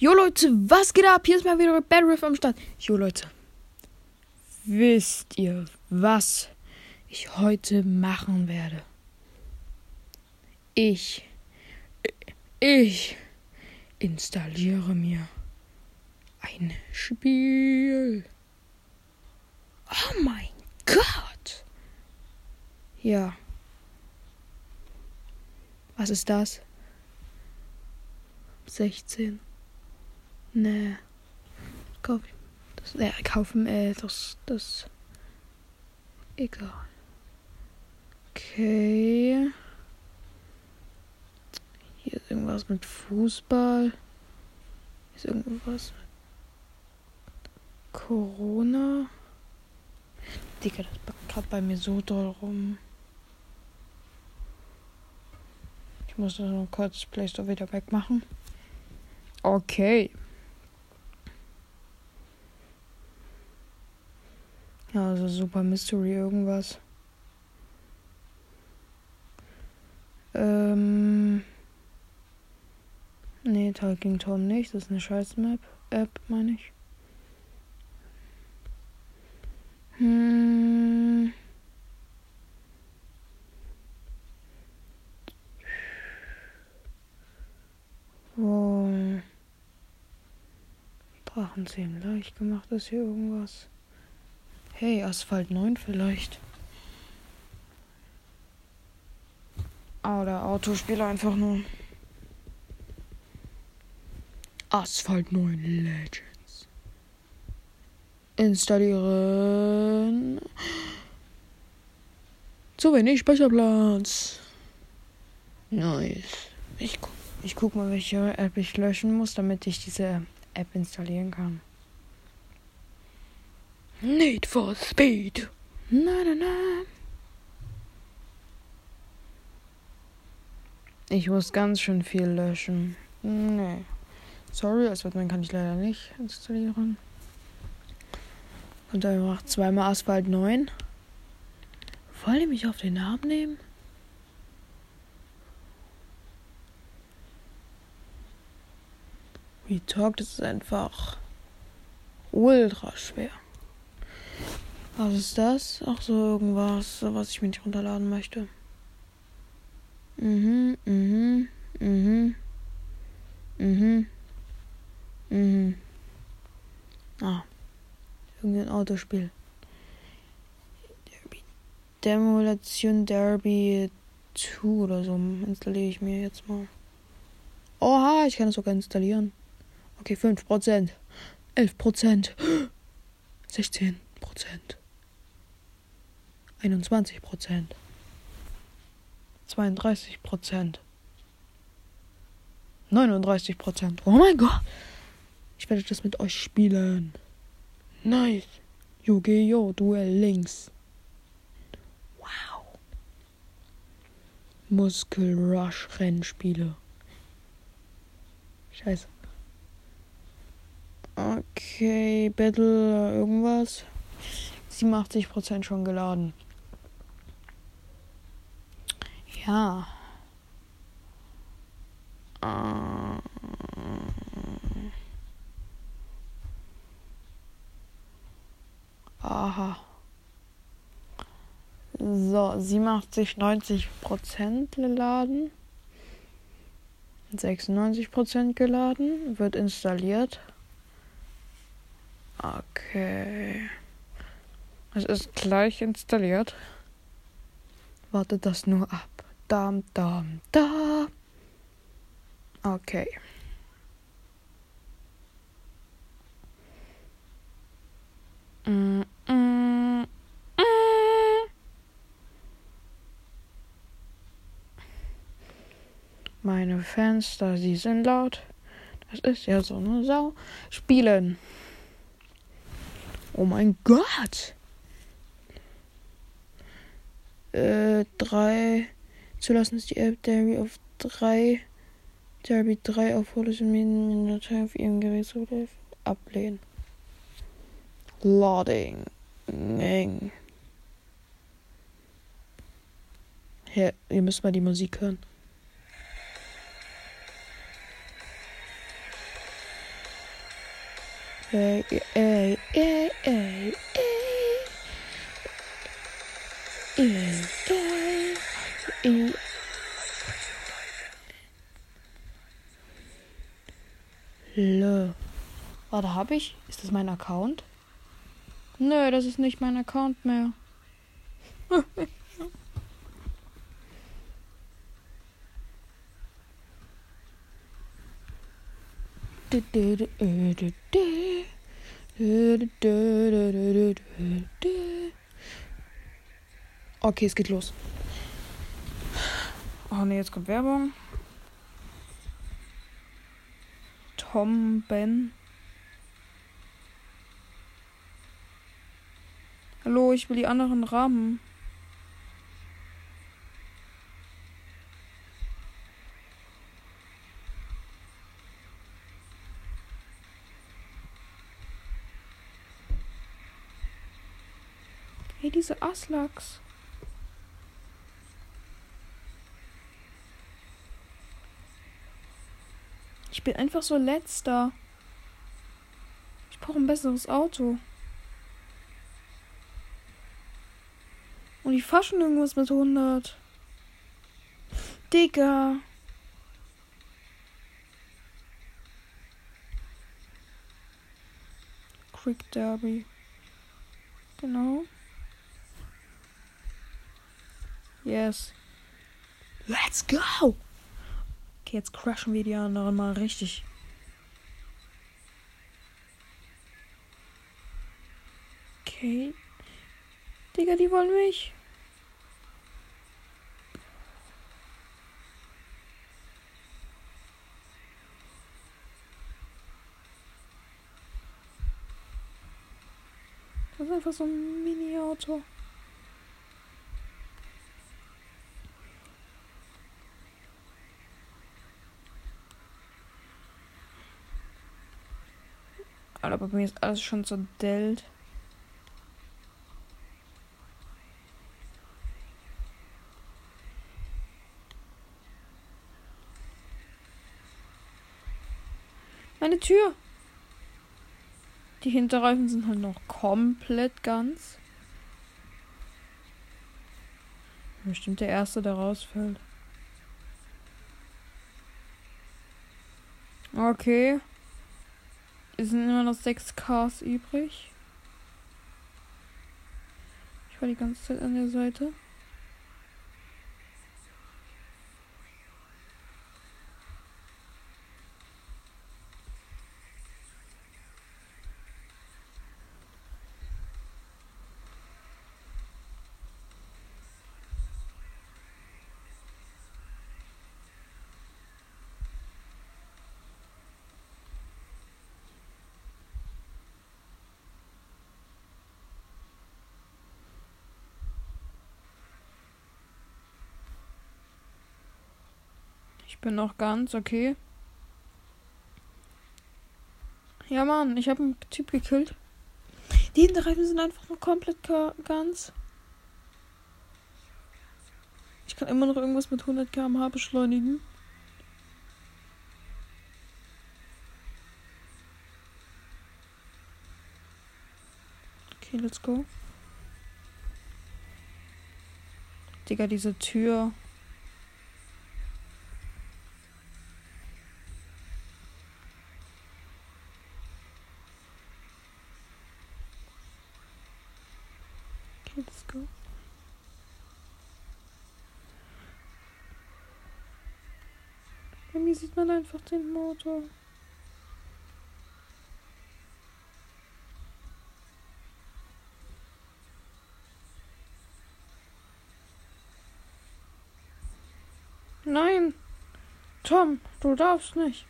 Jo Leute, was geht ab? Hier ist mal wieder Bad Riff am Start. Jo Leute, wisst ihr, was ich heute machen werde? Ich, ich installiere mir ein Spiel. Oh mein Gott! Ja. Was ist das? 16. Nee. Kauf das, äh, kaufen, äh, das, das. Egal. Okay. Hier ist irgendwas mit Fußball. Hier ist irgendwas mit Corona. Digga, das backt gerade bei mir so doll rum. Ich muss das noch kurz Play Store wieder wegmachen. Okay. Also Super Mystery irgendwas. Ähm. Nee, Talking Tom nicht. Das ist eine scheiß Map. App, meine ich. Hm. Wo? Drachenzähmen leicht gemacht ist hier irgendwas. Hey, Asphalt 9 vielleicht. Oder Autospiel einfach nur. Asphalt 9 Legends. Installieren. Zu wenig Speicherplatz. Nice. Ich, gu ich guck mal, welche App ich löschen muss, damit ich diese App installieren kann. Need for Speed. Na, na, na. Ich muss ganz schön viel löschen. Nee. Sorry, als man kann ich leider nicht installieren. Und dann macht zweimal Asphalt 9. Wollen die mich auf den Namen nehmen? Retalk, das ist einfach ultra schwer. Was ist das? Ach so, irgendwas, was ich mir nicht runterladen möchte. Mhm, mhm, mhm. Mhm. Mhm. Ah. Irgendein Autospiel. Derby. Demolition Derby 2 oder so installiere ich mir jetzt mal. Oha, ich kann es sogar installieren. Okay, 5%. 11%. 16%. 21 Prozent. 32 Prozent. 39 Prozent. Oh mein Gott. Ich werde das mit euch spielen. Nice. Yu-Gi-Oh! Duell links. Wow. Muskel Rush Rennspiele. Scheiße. Okay, Battle irgendwas. 87% schon geladen. Ja. Äh. Aha. So, 87, 90 Prozent geladen. 96 Prozent geladen. Wird installiert. Okay. Es ist gleich installiert. Wartet das nur ab. Dam, dam, da. Okay. Mm, mm, mm. Meine Fenster, sie sind laut. Das ist ja so eine Sau. Spielen. Oh mein Gott. Äh, drei Zulassen ist die App Derby auf 3. Derby 3 auf Datei auf ihrem Gerät zu ablehnen. Loading. Eng. Hier, ihr müsst mal die Musik hören. Ey, ey, ey, ey. Ey, ey, ey. Lö. Warte, hab ich? Ist das mein Account? Nö, das ist nicht mein Account mehr. Okay, es geht los. Oh ne, jetzt kommt Werbung. Tom Ben. Hallo, ich will die anderen Rahmen. Hey, diese Aslaks. Bin einfach so letzter. Ich brauche ein besseres Auto. Und ich fahr schon irgendwas mit 100. Digga. Quick Derby. Genau. Yes. Let's go! Okay, jetzt crashen wir die anderen mal richtig. Okay. Digga, die wollen mich. Das ist einfach so ein Mini-Auto. Aber bei mir ist alles schon so dellt. Meine Tür. Die Hinterreifen sind halt noch komplett ganz. Bestimmt der erste, der rausfällt. Okay. Es sind immer noch sechs Cars übrig. Ich war die ganze Zeit an der Seite. Bin noch ganz okay. Ja, Mann, ich habe einen Typ gekillt. Die Hinterreifen sind einfach noch komplett ganz. Ich kann immer noch irgendwas mit 100 km/h beschleunigen. Okay, let's go. Digga, diese Tür. Man einfach den Motor. Nein! Tom, du darfst nicht.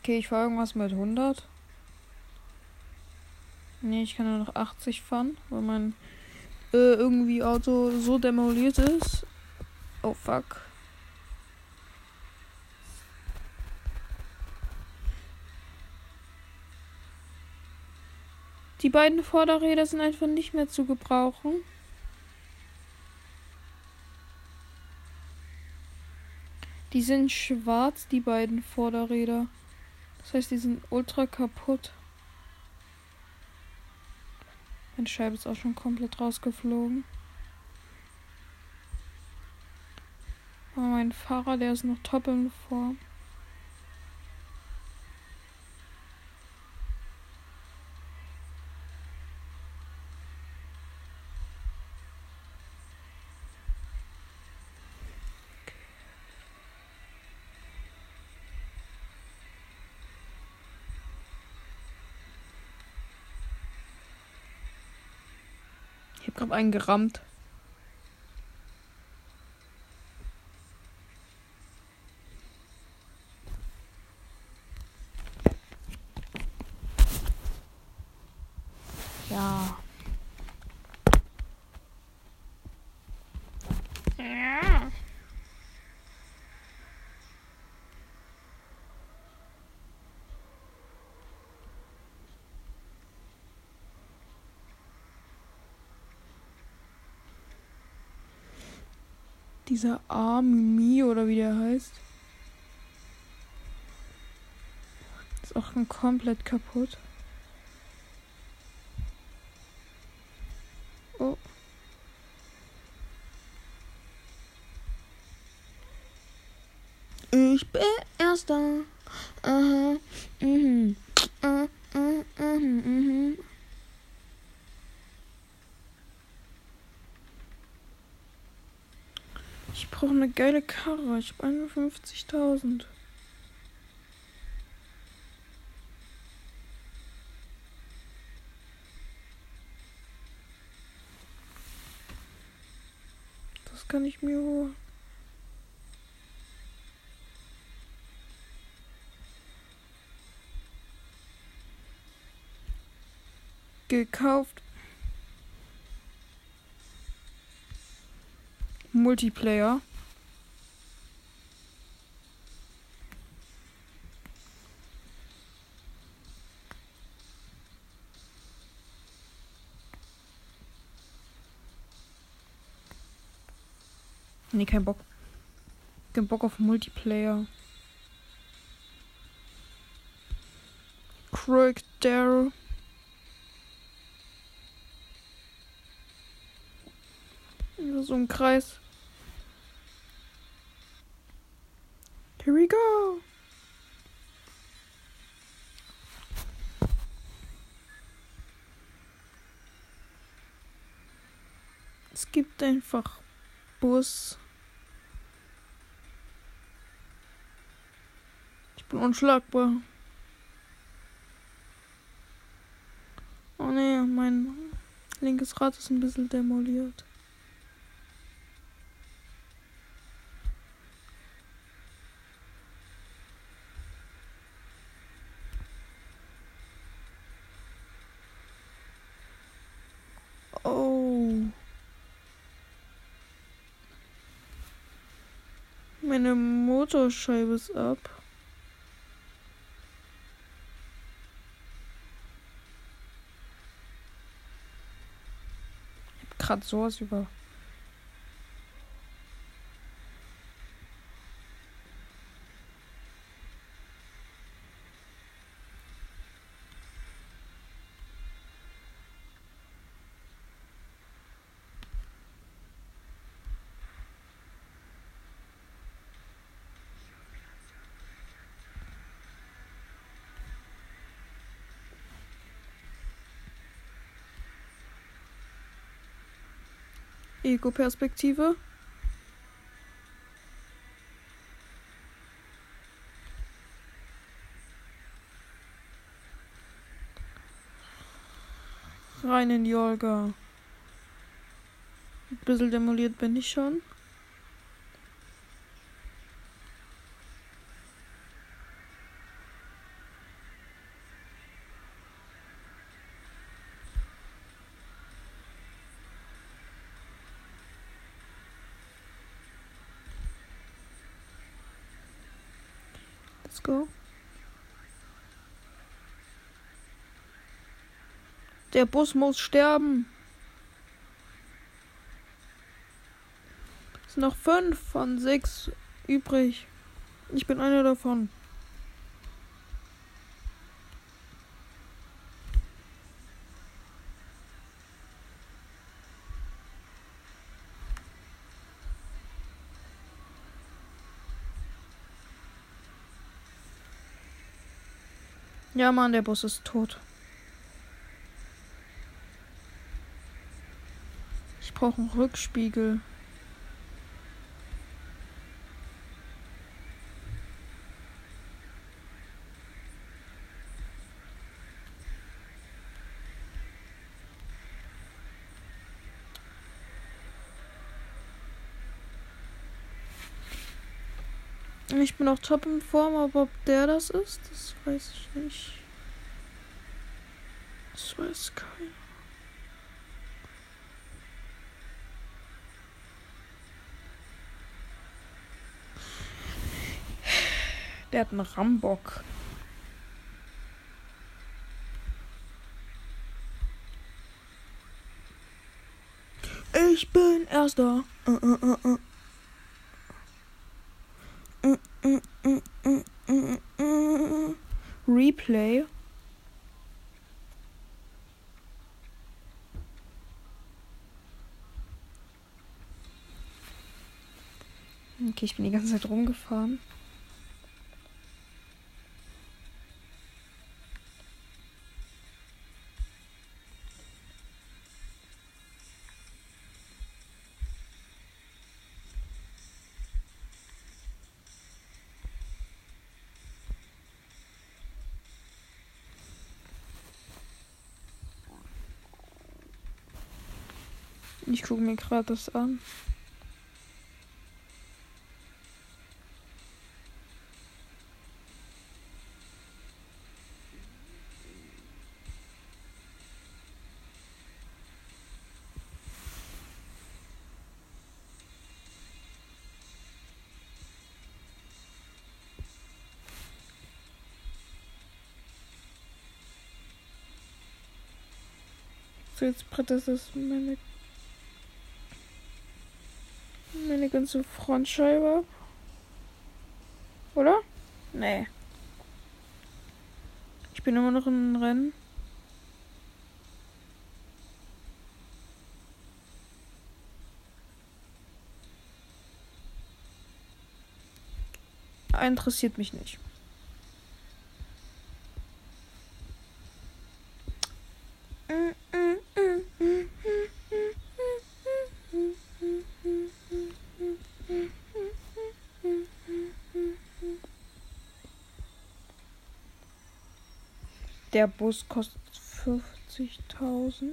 Okay, ich fahre irgendwas mit 100. Nee, ich kann nur noch 80 fahren, weil mein äh, irgendwie Auto so demoliert ist. Oh fuck. Die beiden Vorderräder sind einfach nicht mehr zu gebrauchen. Die sind schwarz, die beiden Vorderräder. Das heißt, die sind ultra kaputt. Meine Scheibe ist auch schon komplett rausgeflogen. Aber mein Fahrer, der ist noch top in Form. Ich habe gerade einen gerammt. Ja. Ja. Dieser Army oder wie der heißt. Ist auch schon komplett kaputt. Oh. Ich bin Erster. Aha. Mhm. Uh, uh, uh, mhm. Ich brauche eine geile Karre. Ich habe 51.000. Das kann ich mir holen. Gekauft. Multiplayer. Nee, kein Bock. Kein Bock auf Multiplayer. Craig Daryl. So ein Kreis. Here we go. Es gibt einfach Bus. Bin unschlagbar. Oh ne, mein linkes Rad ist ein bisschen demoliert. Oh. Meine Motorscheibe ist ab. Grad sowas über. Ego-Perspektive. Rein in die Olga. Ein bisschen demoliert bin ich schon. Go. Der Bus muss sterben. Es sind noch fünf von sechs übrig. Ich bin einer davon. Ja, Mann, der Bus ist tot. Ich brauche einen Rückspiegel. Ich bin auch top in Form, aber ob der das ist, das weiß ich nicht. Das weiß keiner. Der hat einen Rambock. Ich bin erster. Uh, uh, uh, Replay. Okay, ich bin die ganze Zeit rumgefahren. Ich gucke mir gerade das an. So, jetzt Brett, das ist meine meine ganze Frontscheibe. Oder? Nee. Ich bin immer noch im Rennen. Interessiert mich nicht. Der Bus kostet 50.000.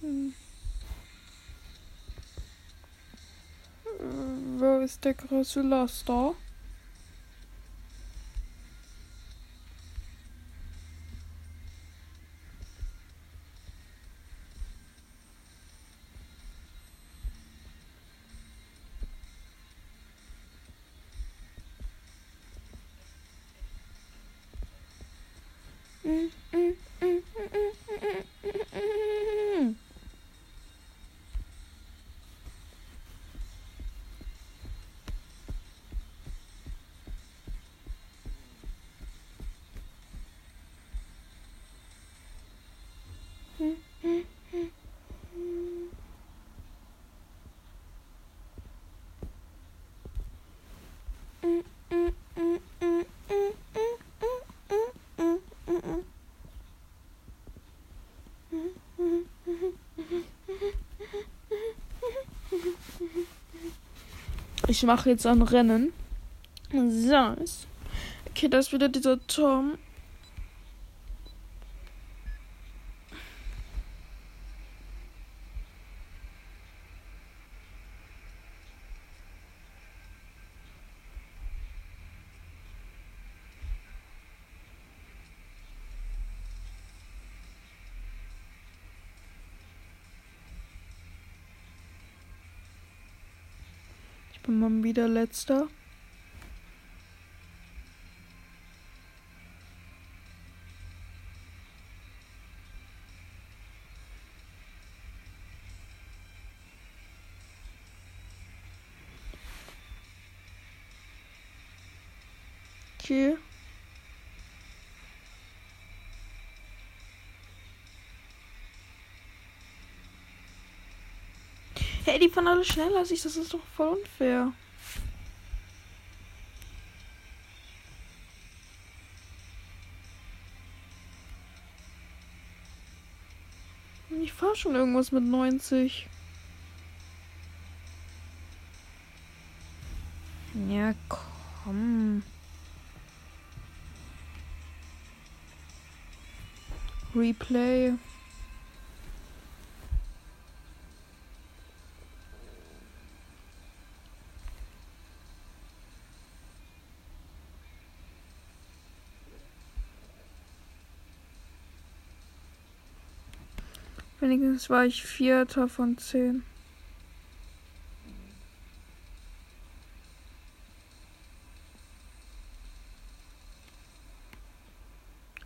Hm. Wo ist der große Laster? Mm. Ich mache jetzt ein Rennen. So. Okay, da ist wieder dieser Turm. mal wieder letzter. Okay. Hey, die fahren alle schneller als ich. Das ist doch voll unfair. Ich fahre schon irgendwas mit 90. Ja, komm. Replay. Wenigstens war ich Vierter von zehn.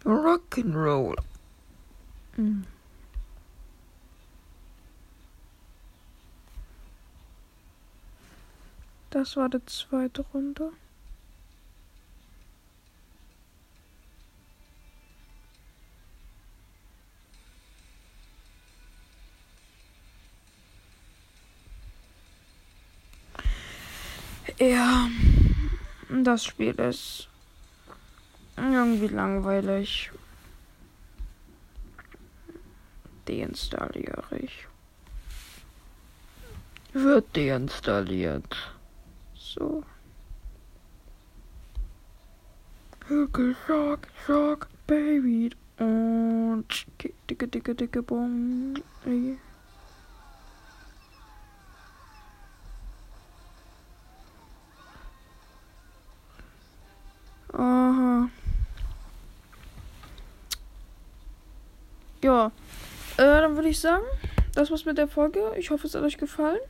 Rock'n'Roll. Mhm. Das war die zweite Runde. Das Spiel ist irgendwie langweilig. Deinstalliere ich. Wird deinstalliert. So. Hückel, Schock, Baby. Und dicke, dicke, dicke Bon. Ja. Äh, dann würde ich sagen, das war's mit der Folge. Ich hoffe, es hat euch gefallen.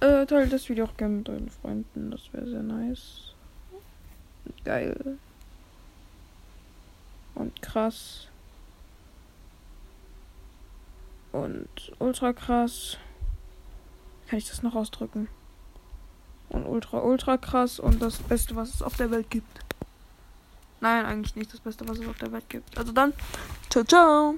Äh, teilt das Video auch gerne mit euren Freunden. Das wäre sehr nice. Geil. Und krass. Und ultra krass. Kann ich das noch ausdrücken? Und ultra, ultra krass. Und das Beste, was es auf der Welt gibt. Nein, eigentlich nicht das Beste, was es auf der Welt gibt. Also dann, ciao, ciao.